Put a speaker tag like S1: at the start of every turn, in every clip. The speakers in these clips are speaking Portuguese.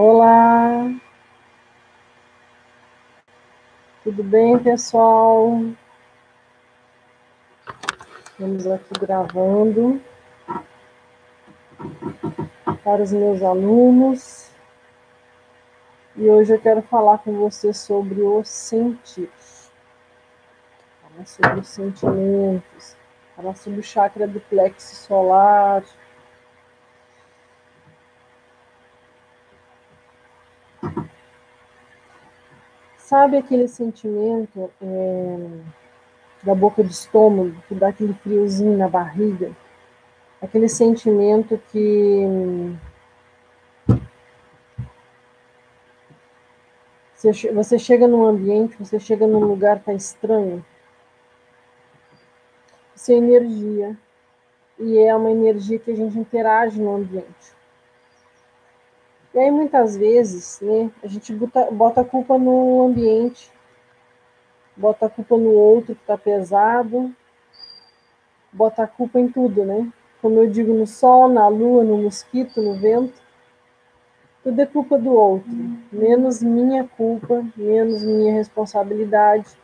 S1: Olá! Tudo bem, pessoal? Estamos aqui gravando para os meus alunos. E hoje eu quero falar com você sobre os sentidos. Falar sobre os sentimentos, falar sobre o chakra do plexo solar. Sabe aquele sentimento é, da boca do estômago, que dá aquele friozinho na barriga? Aquele sentimento que Você chega num ambiente, você chega num lugar que tá estranho. Isso é energia. E é uma energia que a gente interage no ambiente. E aí, muitas vezes, né, a gente bota, bota a culpa no ambiente, bota a culpa no outro que está pesado, bota a culpa em tudo, né? Como eu digo, no sol, na lua, no mosquito, no vento. Tudo é culpa do outro, menos minha culpa, menos minha responsabilidade.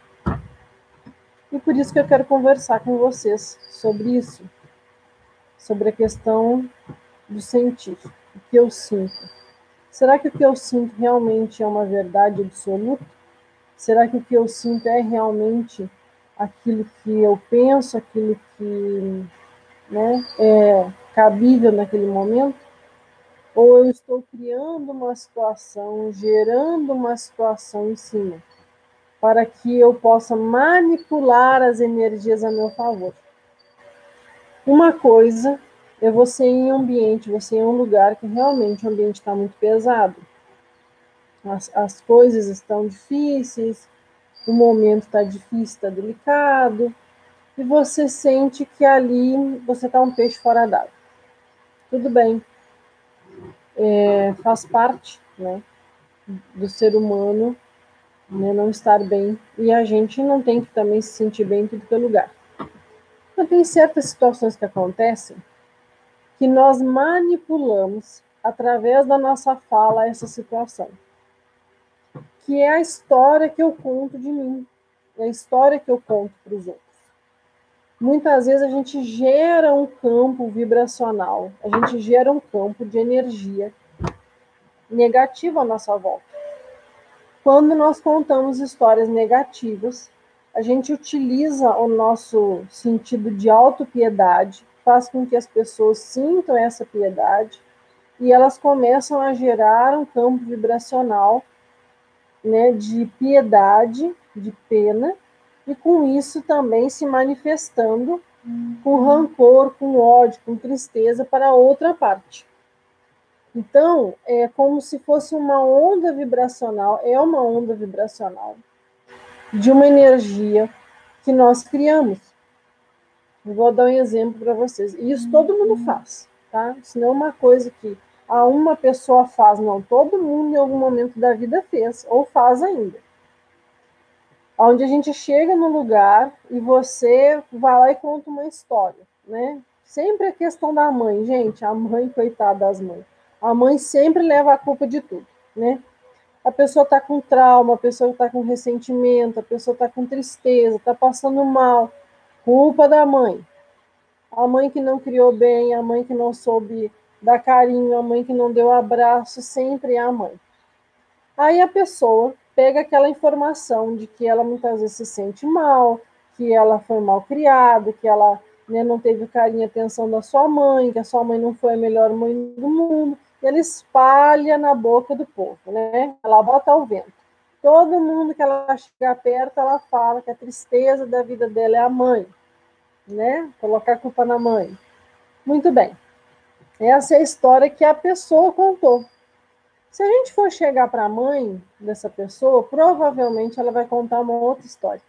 S1: E por isso que eu quero conversar com vocês sobre isso, sobre a questão do sentir, o que eu sinto. Será que o que eu sinto realmente é uma verdade absoluta? Será que o que eu sinto é realmente aquilo que eu penso, aquilo que né, é cabível naquele momento? ou eu estou criando uma situação, gerando uma situação em cima, para que eu possa manipular as energias a meu favor. Uma coisa é você em um ambiente, você em um lugar que realmente o ambiente está muito pesado. As, as coisas estão difíceis, o momento está difícil, está delicado, e você sente que ali você está um peixe fora d'água. Tudo bem, é, faz parte né, do ser humano né, não estar bem e a gente não tem que também se sentir bem em tudo que é lugar. Então, tem certas situações que acontecem que nós manipulamos através da nossa fala essa situação, que é a história que eu conto de mim, é a história que eu conto para os outros muitas vezes a gente gera um campo vibracional, a gente gera um campo de energia negativa à nossa volta. Quando nós contamos histórias negativas, a gente utiliza o nosso sentido de autopiedade, faz com que as pessoas sintam essa piedade e elas começam a gerar um campo vibracional né, de piedade, de pena, e com isso também se manifestando com rancor, com ódio, com tristeza para outra parte. Então, é como se fosse uma onda vibracional, é uma onda vibracional de uma energia que nós criamos. Vou dar um exemplo para vocês. Isso todo mundo faz, tá? Isso não é uma coisa que a uma pessoa faz, não. Todo mundo em algum momento da vida fez, ou faz ainda onde a gente chega no lugar e você vai lá e conta uma história, né? Sempre a questão da mãe, gente, a mãe, coitada das mães. A mãe sempre leva a culpa de tudo, né? A pessoa tá com trauma, a pessoa tá com ressentimento, a pessoa tá com tristeza, tá passando mal. Culpa da mãe. A mãe que não criou bem, a mãe que não soube dar carinho, a mãe que não deu abraço, sempre é a mãe. Aí a pessoa pega aquela informação de que ela muitas vezes se sente mal, que ela foi mal criada, que ela né, não teve carinho e atenção da sua mãe, que a sua mãe não foi a melhor mãe do mundo, e ela espalha na boca do povo, né? Ela bota ao vento. Todo mundo que ela chega perto, ela fala que a tristeza da vida dela é a mãe, né? Colocar a culpa na mãe. Muito bem. Essa é a história que a pessoa contou. Se a gente for chegar para a mãe dessa pessoa, provavelmente ela vai contar uma outra história.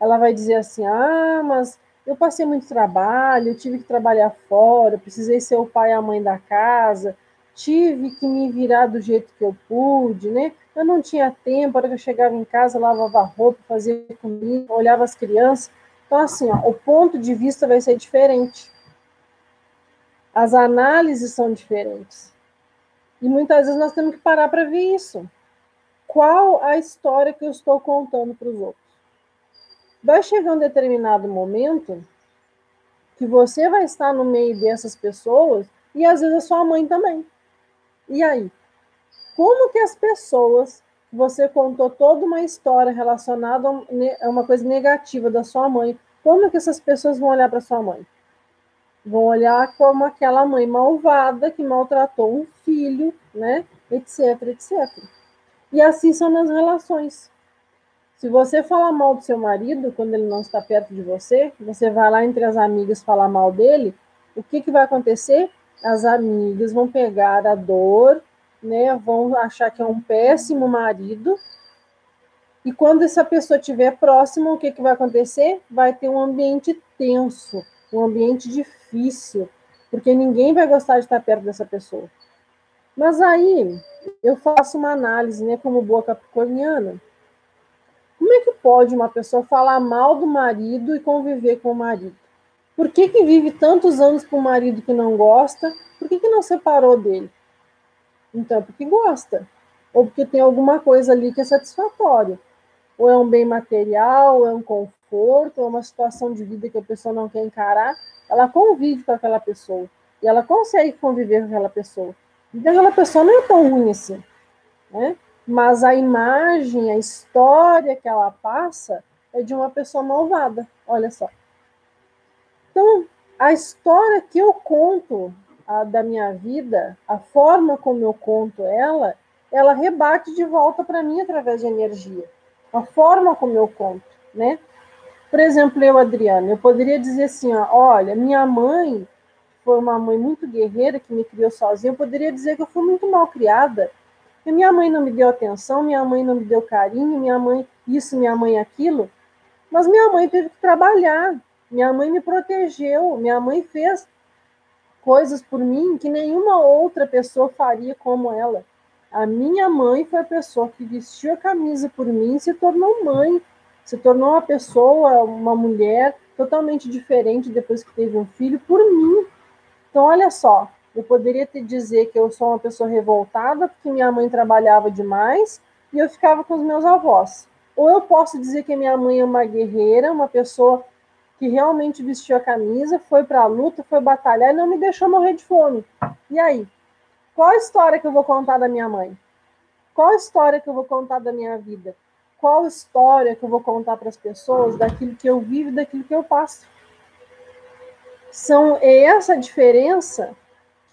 S1: Ela vai dizer assim: ah, mas eu passei muito trabalho, eu tive que trabalhar fora, precisei ser o pai e a mãe da casa, tive que me virar do jeito que eu pude, né? Eu não tinha tempo, a hora que eu chegava em casa, lavava roupa, fazia comida, olhava as crianças. Então, assim, ó, o ponto de vista vai ser diferente. As análises são diferentes. E muitas vezes nós temos que parar para ver isso. Qual a história que eu estou contando para os outros? Vai chegar um determinado momento que você vai estar no meio dessas pessoas e às vezes a sua mãe também. E aí? Como que as pessoas você contou toda uma história relacionada a uma coisa negativa da sua mãe, como que essas pessoas vão olhar para sua mãe? Vão olhar como aquela mãe malvada que maltratou um filho, né? Etc, etc. E assim são nas relações. Se você falar mal do seu marido quando ele não está perto de você, você vai lá entre as amigas falar mal dele, o que, que vai acontecer? As amigas vão pegar a dor, né? Vão achar que é um péssimo marido. E quando essa pessoa estiver próxima, o que, que vai acontecer? Vai ter um ambiente tenso, um ambiente difícil, porque ninguém vai gostar de estar perto dessa pessoa. Mas aí eu faço uma análise, né, como boa capricorniana. Como é que pode uma pessoa falar mal do marido e conviver com o marido? Por que, que vive tantos anos com o marido que não gosta? Por que, que não separou dele? Então, porque gosta, ou porque tem alguma coisa ali que é satisfatório. Ou é um bem material, ou é um conforto, ou é uma situação de vida que a pessoa não quer encarar, ela convive com aquela pessoa. E ela consegue conviver com aquela pessoa. Então, aquela pessoa não é tão ruim assim. Né? Mas a imagem, a história que ela passa é de uma pessoa malvada. Olha só. Então, a história que eu conto a, da minha vida, a forma como eu conto ela, ela rebate de volta para mim através de energia. A forma como eu conto, né? Por exemplo, eu, Adriana, eu poderia dizer assim, ó, olha, minha mãe foi uma mãe muito guerreira que me criou sozinha. Eu poderia dizer que eu fui muito mal criada. Que minha mãe não me deu atenção, minha mãe não me deu carinho, minha mãe isso, minha mãe aquilo. Mas minha mãe teve que trabalhar. Minha mãe me protegeu, minha mãe fez coisas por mim que nenhuma outra pessoa faria como ela. A minha mãe foi a pessoa que vestiu a camisa por mim se tornou mãe, se tornou uma pessoa, uma mulher totalmente diferente depois que teve um filho por mim. Então, olha só, eu poderia te dizer que eu sou uma pessoa revoltada porque minha mãe trabalhava demais e eu ficava com os meus avós. Ou eu posso dizer que minha mãe é uma guerreira, uma pessoa que realmente vestiu a camisa, foi para a luta, foi batalhar e não me deixou morrer de fome. E aí? Qual a história que eu vou contar da minha mãe? Qual a história que eu vou contar da minha vida? Qual a história que eu vou contar para as pessoas daquilo que eu vivo e daquilo que eu passo? São é essa diferença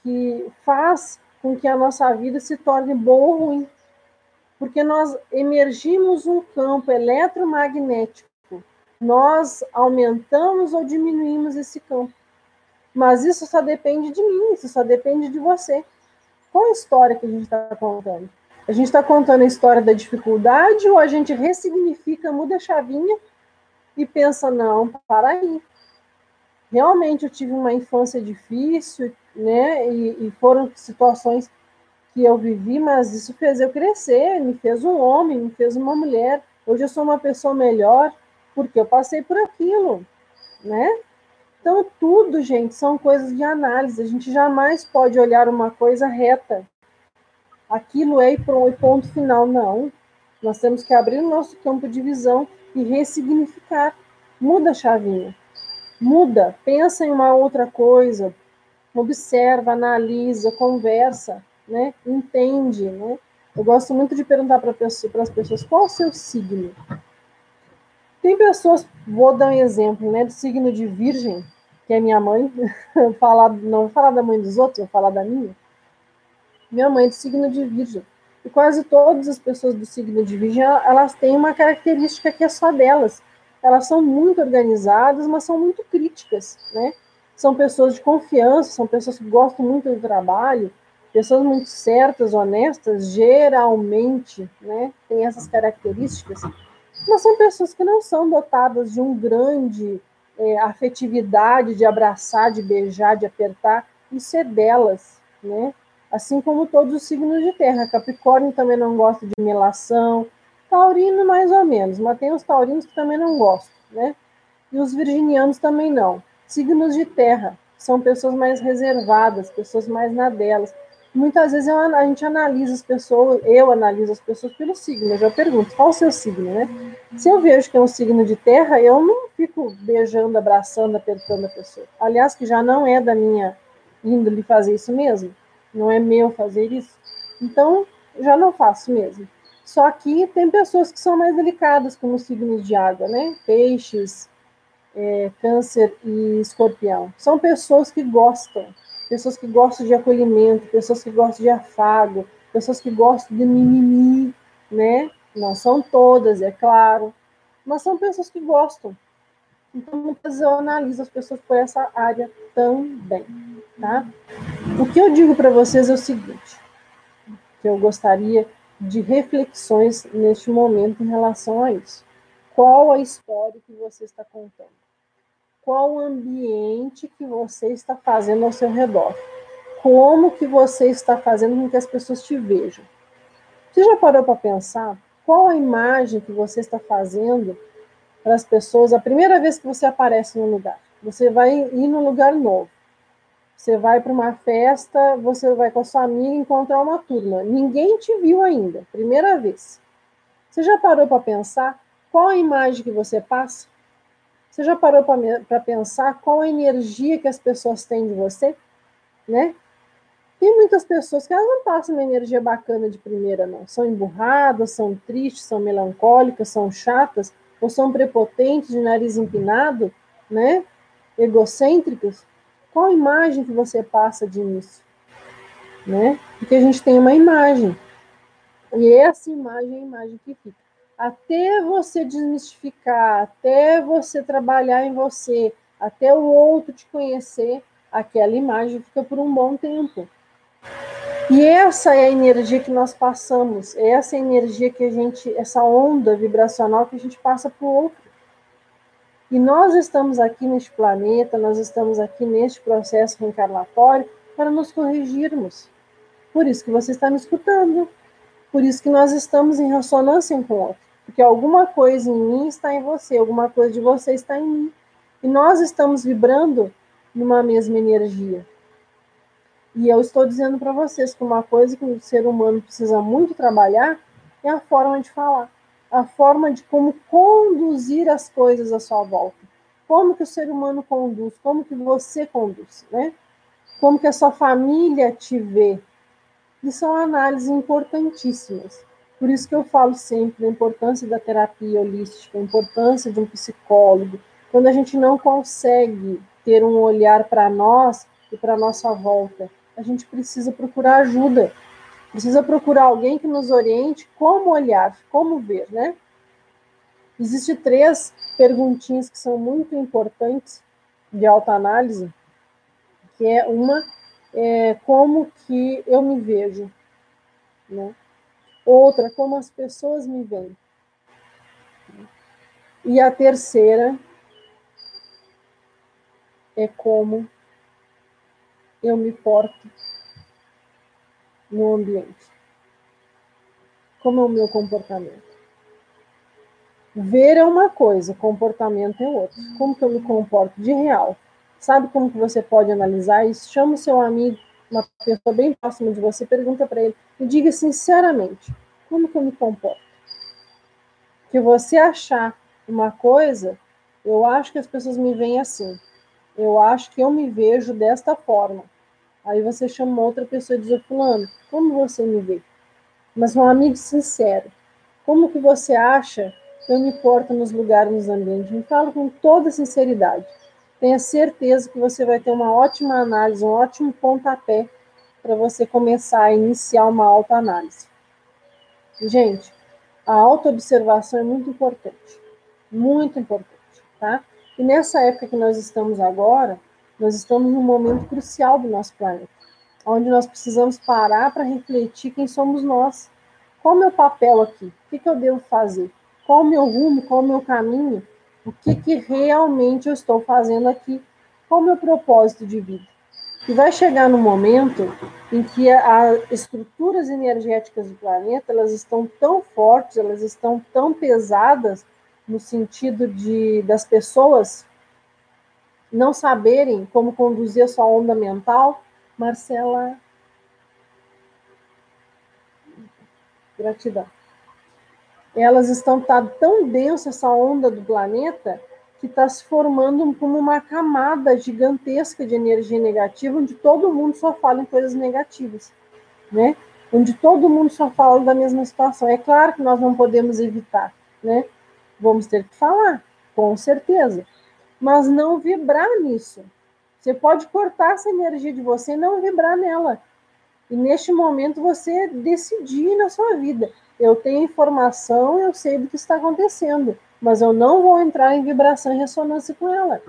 S1: que faz com que a nossa vida se torne boa ou ruim. Porque nós emergimos um campo eletromagnético nós aumentamos ou diminuímos esse campo. Mas isso só depende de mim, isso só depende de você. Qual a história que a gente está contando? A gente está contando a história da dificuldade ou a gente ressignifica, muda a chavinha e pensa, não, para aí. Realmente eu tive uma infância difícil, né? E, e foram situações que eu vivi, mas isso fez eu crescer, me fez um homem, me fez uma mulher. Hoje eu sou uma pessoa melhor, porque eu passei por aquilo, né? Então, tudo, gente, são coisas de análise. A gente jamais pode olhar uma coisa reta. Aquilo é e ponto final. Não. Nós temos que abrir o nosso campo de visão e ressignificar. Muda a chavinha. Muda. Pensa em uma outra coisa. Observa, analisa, conversa, né? Entende, né? Eu gosto muito de perguntar para as pessoas qual é o seu signo. Tem pessoas, vou dar um exemplo, né, do signo de Virgem, que é minha mãe, falar, não vou falar da mãe dos outros, vou falar da minha. Minha mãe é do signo de Virgem. E quase todas as pessoas do signo de Virgem, elas têm uma característica que é só delas. Elas são muito organizadas, mas são muito críticas, né? São pessoas de confiança, são pessoas que gostam muito do trabalho, pessoas muito certas, honestas, geralmente, né? Tem essas características mas são pessoas que não são dotadas de um grande é, afetividade, de abraçar, de beijar, de apertar. Isso é delas, né? Assim como todos os signos de terra. Capricórnio também não gosta de melação. Taurino, mais ou menos, mas tem os taurinos que também não gostam, né? E os virginianos também não. Signos de terra são pessoas mais reservadas, pessoas mais na delas. Muitas vezes eu, a gente analisa as pessoas, eu analiso as pessoas pelo signo. Eu já pergunto, qual o seu signo, né? Se eu vejo que é um signo de terra, eu não fico beijando, abraçando, apertando a pessoa. Aliás, que já não é da minha índole fazer isso mesmo. Não é meu fazer isso. Então, já não faço mesmo. Só que tem pessoas que são mais delicadas, como os signos de água, né? Peixes, é, câncer e escorpião. São pessoas que gostam pessoas que gostam de acolhimento, pessoas que gostam de afago, pessoas que gostam de mimimi, né? Não são todas, é claro, mas são pessoas que gostam. Então, muitas vezes eu analiso as pessoas por essa área também, tá? O que eu digo para vocês é o seguinte, que eu gostaria de reflexões neste momento em relação a isso. Qual a história que você está contando? Qual o ambiente que você está fazendo ao seu redor. Como que você está fazendo com que as pessoas te vejam. Você já parou para pensar qual a imagem que você está fazendo para as pessoas a primeira vez que você aparece num lugar? Você vai ir num lugar novo. Você vai para uma festa, você vai com a sua amiga encontrar uma turma. Ninguém te viu ainda, primeira vez. Você já parou para pensar qual a imagem que você passa? Você já parou para pensar qual a energia que as pessoas têm de você? Né? Tem muitas pessoas que elas não passam uma energia bacana de primeira, não. São emburradas, são tristes, são melancólicas, são chatas, ou são prepotentes, de nariz empinado, né? Egocêntricas. Qual a imagem que você passa de início? Né? Porque a gente tem uma imagem. E essa imagem é a imagem que fica até você desmistificar, até você trabalhar em você, até o outro te conhecer, aquela imagem fica por um bom tempo. E essa é a energia que nós passamos, essa é energia que a gente, essa onda vibracional que a gente passa para o outro. E nós estamos aqui neste planeta, nós estamos aqui neste processo reencarnatório para nos corrigirmos. Por isso que você está me escutando. Por isso que nós estamos em ressonância com o outro. Porque alguma coisa em mim está em você, alguma coisa de você está em mim. E nós estamos vibrando numa mesma energia. E eu estou dizendo para vocês que uma coisa que o ser humano precisa muito trabalhar é a forma de falar, a forma de como conduzir as coisas à sua volta. Como que o ser humano conduz, como que você conduz, né? Como que a sua família te vê. E são análises importantíssimas. Por isso que eu falo sempre da importância da terapia holística, a importância de um psicólogo. Quando a gente não consegue ter um olhar para nós e para nossa volta, a gente precisa procurar ajuda. Precisa procurar alguém que nos oriente como olhar, como ver, né? Existem três perguntinhas que são muito importantes de autoanálise, que é uma é como que eu me vejo, né? Outra, como as pessoas me veem. E a terceira é como eu me porto no ambiente. Como é o meu comportamento. Ver é uma coisa, comportamento é outra. Como que eu me comporto de real? Sabe como que você pode analisar isso? Chama o seu amigo, uma pessoa bem próxima de você, pergunta para ele e diga sinceramente, como que eu me comporto? Que você achar uma coisa, eu acho que as pessoas me veem assim. Eu acho que eu me vejo desta forma. Aí você chama outra pessoa e diz, fulano, como você me vê? Mas um amigo sincero, como que você acha que eu me porto nos lugares, nos ambientes? Me fala com toda sinceridade. Tenha certeza que você vai ter uma ótima análise, um ótimo pontapé para você começar a iniciar uma autoanálise. Gente, a autoobservação é muito importante, muito importante, tá? E nessa época que nós estamos agora, nós estamos num momento crucial do nosso planeta, onde nós precisamos parar para refletir quem somos nós. Qual o meu papel aqui? O que, que eu devo fazer? Qual o meu rumo? Qual o meu caminho? O que, que realmente eu estou fazendo aqui? Qual o meu propósito de vida? E vai chegar no momento em que as estruturas energéticas do planeta elas estão tão fortes, elas estão tão pesadas no sentido de das pessoas não saberem como conduzir a sua onda mental, Marcela, Gratidão. Elas estão tá tão densa essa onda do planeta que está se formando como uma camada gigantesca de energia negativa, onde todo mundo só fala em coisas negativas, né? Onde todo mundo só fala da mesma situação. É claro que nós não podemos evitar, né? Vamos ter que falar, com certeza, mas não vibrar nisso. Você pode cortar essa energia de você e não vibrar nela. E neste momento você decidir na sua vida. Eu tenho informação, eu sei do que está acontecendo, mas eu não vou entrar em vibração e ressonância com ela.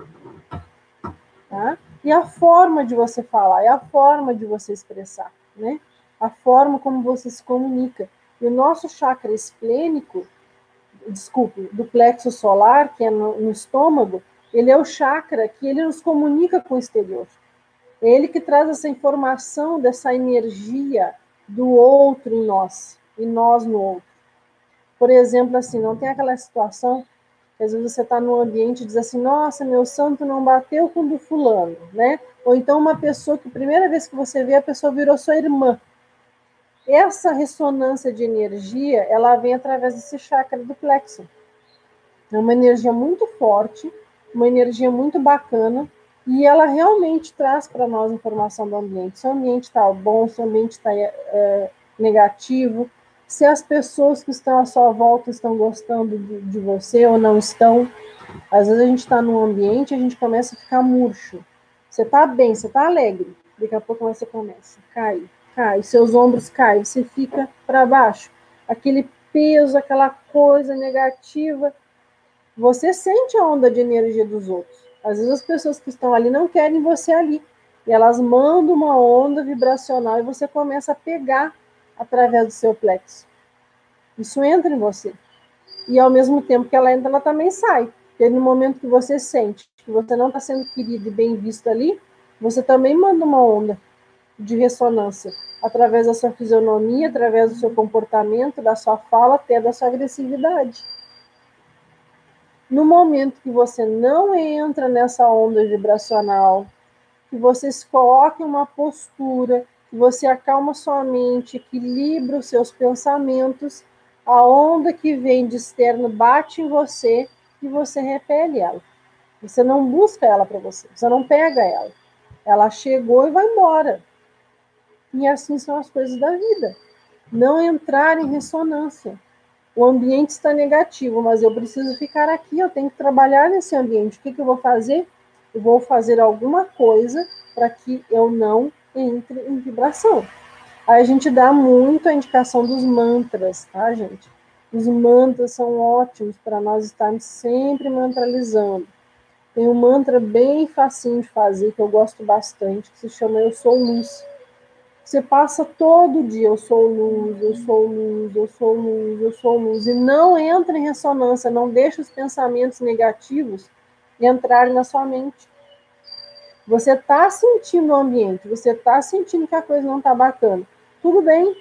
S1: Tá? E a forma de você falar, é a forma de você expressar, né? A forma como você se comunica. E o nosso chakra esplênico, desculpe, do plexo solar, que é no, no estômago, ele é o chakra que ele nos comunica com o exterior. É ele que traz essa informação dessa energia do outro em nós e nós no outro. Por exemplo, assim, não tem aquela situação às vezes você está num ambiente e diz assim, nossa, meu santo não bateu com o do fulano, né? Ou então uma pessoa que primeira vez que você vê, a pessoa virou sua irmã. Essa ressonância de energia, ela vem através desse chakra do plexo. É uma energia muito forte, uma energia muito bacana, e ela realmente traz para nós informação do ambiente. Se o ambiente está bom, se o ambiente está é, negativo, se as pessoas que estão à sua volta estão gostando de, de você ou não estão. Às vezes a gente está num ambiente e a gente começa a ficar murcho. Você está bem, você está alegre. Daqui a pouco você começa a cair, cai, seus ombros caem, você fica para baixo. Aquele peso, aquela coisa negativa. Você sente a onda de energia dos outros. Às vezes as pessoas que estão ali não querem você ali. E elas mandam uma onda vibracional e você começa a pegar através do seu plexo. Isso entra em você. E ao mesmo tempo que ela entra, ela também sai. Porque no momento que você sente que você não está sendo querido e bem visto ali, você também manda uma onda de ressonância através da sua fisionomia, através do seu comportamento, da sua fala, até da sua agressividade. No momento que você não entra nessa onda vibracional, que você se coloca em uma postura você acalma sua mente, equilibra os seus pensamentos, a onda que vem de externo bate em você e você repele ela. Você não busca ela para você, você não pega ela. Ela chegou e vai embora. E assim são as coisas da vida. Não entrar em ressonância. O ambiente está negativo, mas eu preciso ficar aqui, eu tenho que trabalhar nesse ambiente. O que, que eu vou fazer? Eu vou fazer alguma coisa para que eu não entre em vibração. Aí a gente dá muito a indicação dos mantras, tá, gente? Os mantras são ótimos para nós estarmos sempre mantralizando. Tem um mantra bem facinho de fazer, que eu gosto bastante, que se chama Eu Sou Luz. Você passa todo dia, eu sou luz, eu sou luz, eu sou luz, eu sou luz, e não entra em ressonância, não deixa os pensamentos negativos entrarem na sua mente. Você está sentindo o ambiente, você está sentindo que a coisa não está bacana. Tudo bem,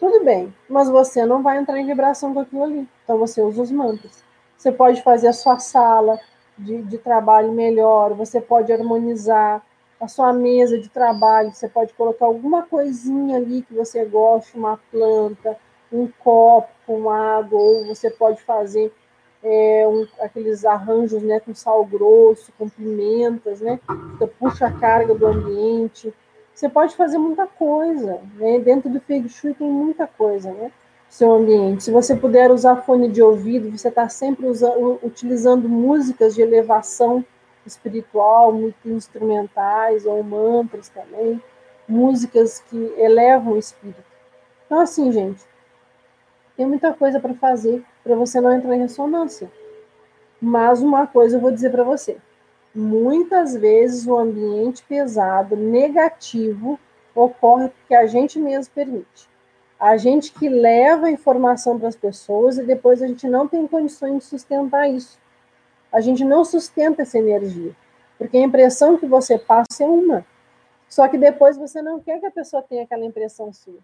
S1: tudo bem, mas você não vai entrar em vibração com aquilo ali. Então você usa os mantras. Você pode fazer a sua sala de, de trabalho melhor, você pode harmonizar a sua mesa de trabalho, você pode colocar alguma coisinha ali que você goste, uma planta, um copo com água, ou você pode fazer é, um, aqueles arranjos né, com sal grosso, com pimentas, né? Puxa a carga do ambiente. Você pode fazer muita coisa. Né? Dentro do Feng Shui tem muita coisa, né? Seu ambiente. Se você puder usar fone de ouvido, você está sempre usando, utilizando músicas de elevação espiritual, muito instrumentais ou mantras também, músicas que elevam o espírito. Então, assim, gente, tem muita coisa para fazer para você não entrar em ressonância. Mas uma coisa eu vou dizer para você: muitas vezes o ambiente pesado, negativo, ocorre porque a gente mesmo permite. A gente que leva a informação para as pessoas e depois a gente não tem condições de sustentar isso. A gente não sustenta essa energia, porque a impressão que você passa é uma. Só que depois você não quer que a pessoa tenha aquela impressão sua.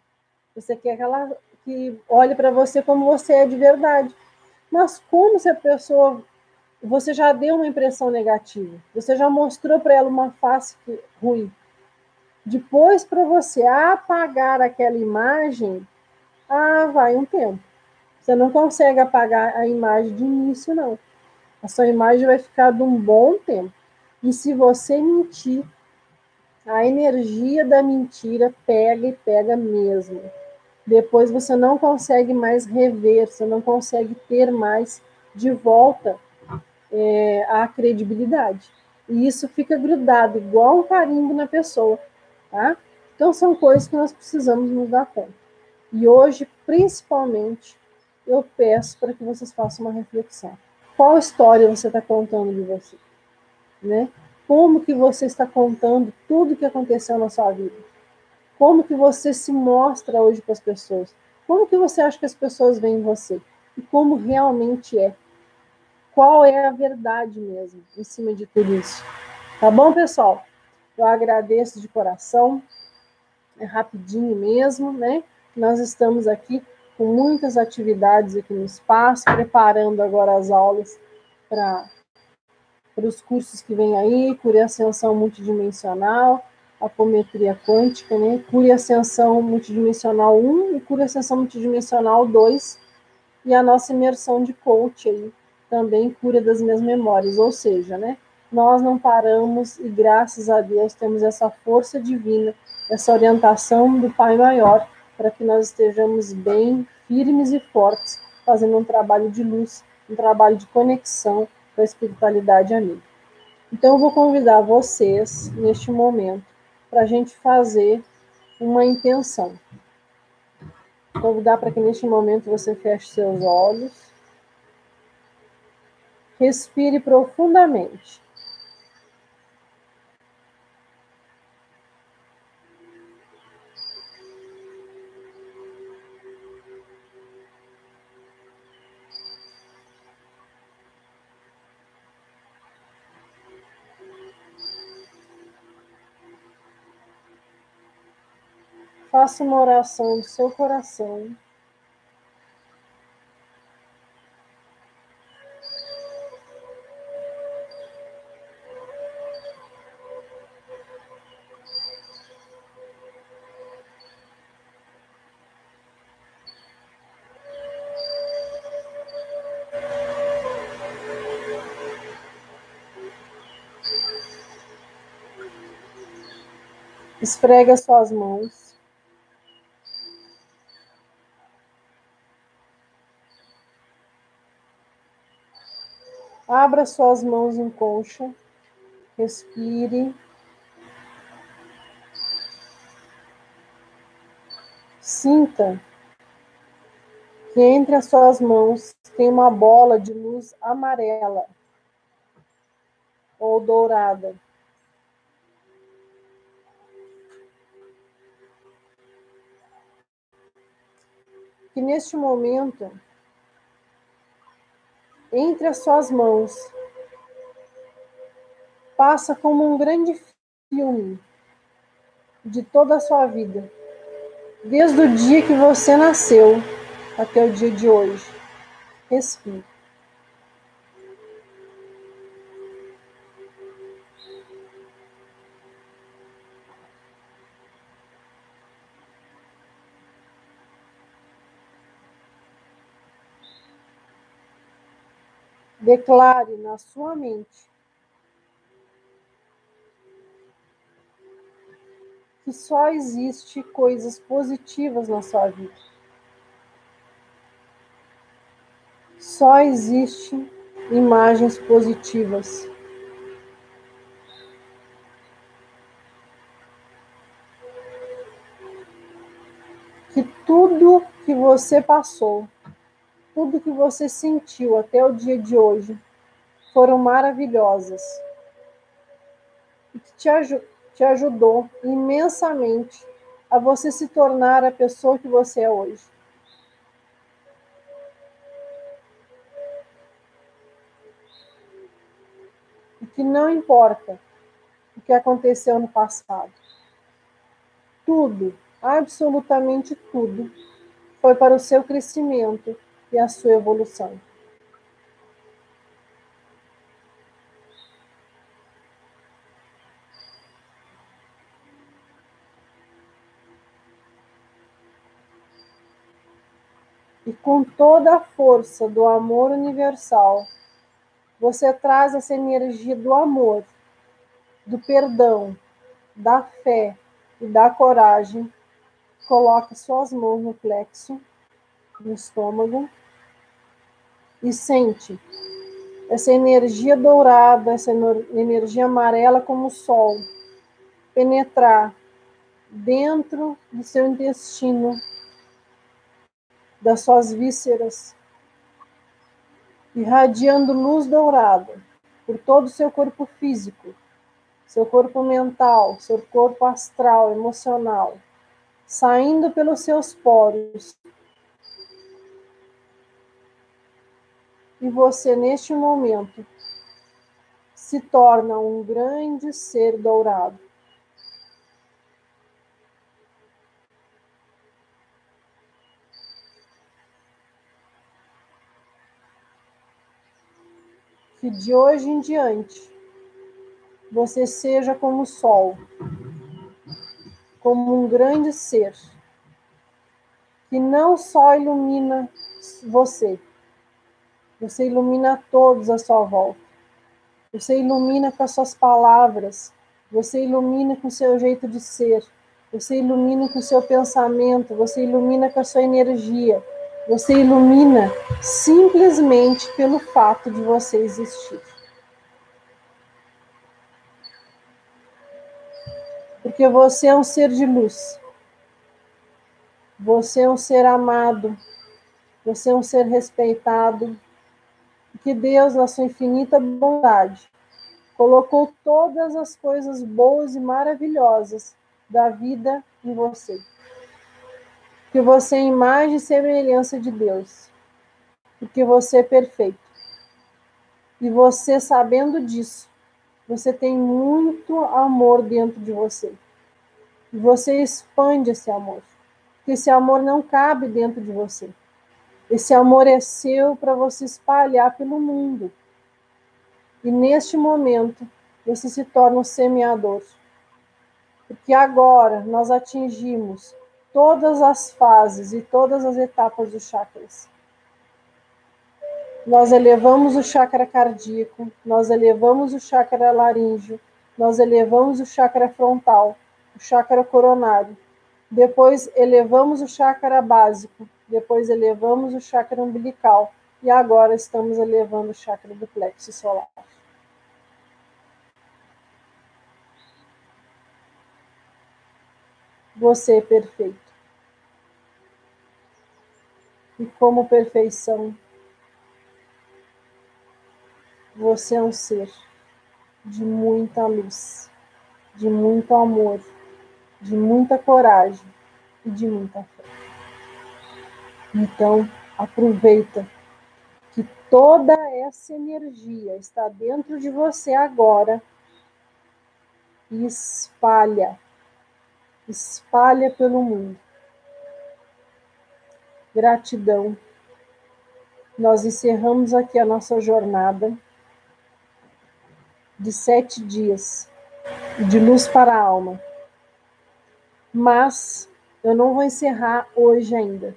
S1: Você quer que ela que olhe para você como você é de verdade. Mas como se a pessoa você já deu uma impressão negativa, você já mostrou para ela uma face ruim. Depois, para você apagar aquela imagem, Ah, vai um tempo. Você não consegue apagar a imagem de início, não. A sua imagem vai ficar de um bom tempo. E se você mentir, a energia da mentira pega e pega mesmo. Depois você não consegue mais rever, você não consegue ter mais de volta é, a credibilidade. E isso fica grudado, igual um carimbo na pessoa, tá? Então são coisas que nós precisamos nos dar conta. E hoje, principalmente, eu peço para que vocês façam uma reflexão. Qual história você está contando de você? Né? Como que você está contando tudo que aconteceu na sua vida? Como que você se mostra hoje para as pessoas? Como que você acha que as pessoas veem você? E como realmente é? Qual é a verdade mesmo em cima de tudo isso? Tá bom, pessoal? Eu agradeço de coração. É rapidinho mesmo, né? Nós estamos aqui com muitas atividades aqui no espaço, preparando agora as aulas para para os cursos que vêm aí, cura e ascensão multidimensional, apometria quântica, né? Cura e ascensão multidimensional 1 e cura e ascensão multidimensional 2, e a nossa imersão de coach aí, também cura das minhas memórias, ou seja, né? Nós não paramos e graças a Deus temos essa força divina, essa orientação do Pai Maior para que nós estejamos bem, firmes e fortes, fazendo um trabalho de luz, um trabalho de conexão com a espiritualidade amiga. Então, eu vou convidar vocês, neste momento, para a gente fazer uma intenção. Convidar para que neste momento você feche seus olhos. Respire profundamente. Faça uma oração do seu coração. Esfrega suas mãos. Abra suas mãos em concha. Respire. Sinta que entre as suas mãos tem uma bola de luz amarela ou dourada. Que neste momento entre as suas mãos. Passa como um grande filme de toda a sua vida, desde o dia que você nasceu até o dia de hoje. Respire. Declare na sua mente que só existe coisas positivas na sua vida. Só existe imagens positivas. Que tudo que você passou tudo que você sentiu até o dia de hoje foram maravilhosas e que te, aj te ajudou imensamente a você se tornar a pessoa que você é hoje. E que não importa o que aconteceu no passado. Tudo, absolutamente tudo, foi para o seu crescimento e a sua evolução. E com toda a força do amor universal, você traz essa energia do amor, do perdão, da fé e da coragem. Coloque suas mãos no plexo, no estômago, e sente essa energia dourada, essa energia amarela como o sol, penetrar dentro do seu intestino, das suas vísceras, irradiando luz dourada por todo o seu corpo físico, seu corpo mental, seu corpo astral, emocional, saindo pelos seus poros. E você, neste momento, se torna um grande ser dourado. que de hoje em diante você seja como o sol, como um grande ser, que não só ilumina você, você ilumina todos à sua volta. Você ilumina com as suas palavras, você ilumina com o seu jeito de ser, você ilumina com o seu pensamento, você ilumina com a sua energia você ilumina simplesmente pelo fato de você existir. Porque você é um ser de luz. Você é um ser amado. Você é um ser respeitado. Que Deus, na sua infinita bondade, colocou todas as coisas boas e maravilhosas da vida em você que você é imagem e semelhança de Deus, porque você é perfeito. E você, sabendo disso, você tem muito amor dentro de você. E você expande esse amor, porque esse amor não cabe dentro de você. Esse amor é seu para você espalhar pelo mundo. E neste momento, você se torna um semeador. Porque agora nós atingimos todas as fases e todas as etapas dos chakras. Nós elevamos o chakra cardíaco, nós elevamos o chakra laríngeo, nós elevamos o chakra frontal, o chakra coronário. Depois elevamos o chakra básico, depois elevamos o chakra umbilical e agora estamos elevando o chakra do plexo solar. Você é perfeito. E como perfeição, você é um ser de muita luz, de muito amor, de muita coragem e de muita fé. Então, aproveita que toda essa energia está dentro de você agora e espalha espalha pelo mundo. Gratidão. Nós encerramos aqui a nossa jornada de sete dias de luz para a alma. Mas eu não vou encerrar hoje ainda.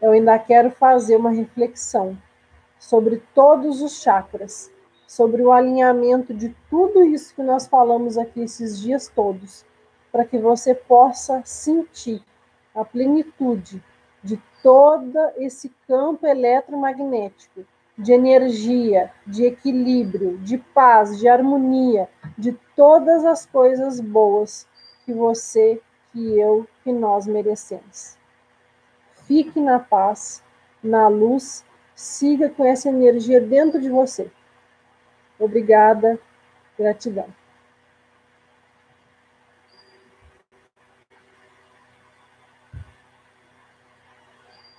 S1: Eu ainda quero fazer uma reflexão sobre todos os chakras, sobre o alinhamento de tudo isso que nós falamos aqui esses dias todos para que você possa sentir a plenitude de todo esse campo eletromagnético, de energia, de equilíbrio, de paz, de harmonia, de todas as coisas boas que você, que eu, que nós merecemos. Fique na paz, na luz, siga com essa energia dentro de você. Obrigada, gratidão.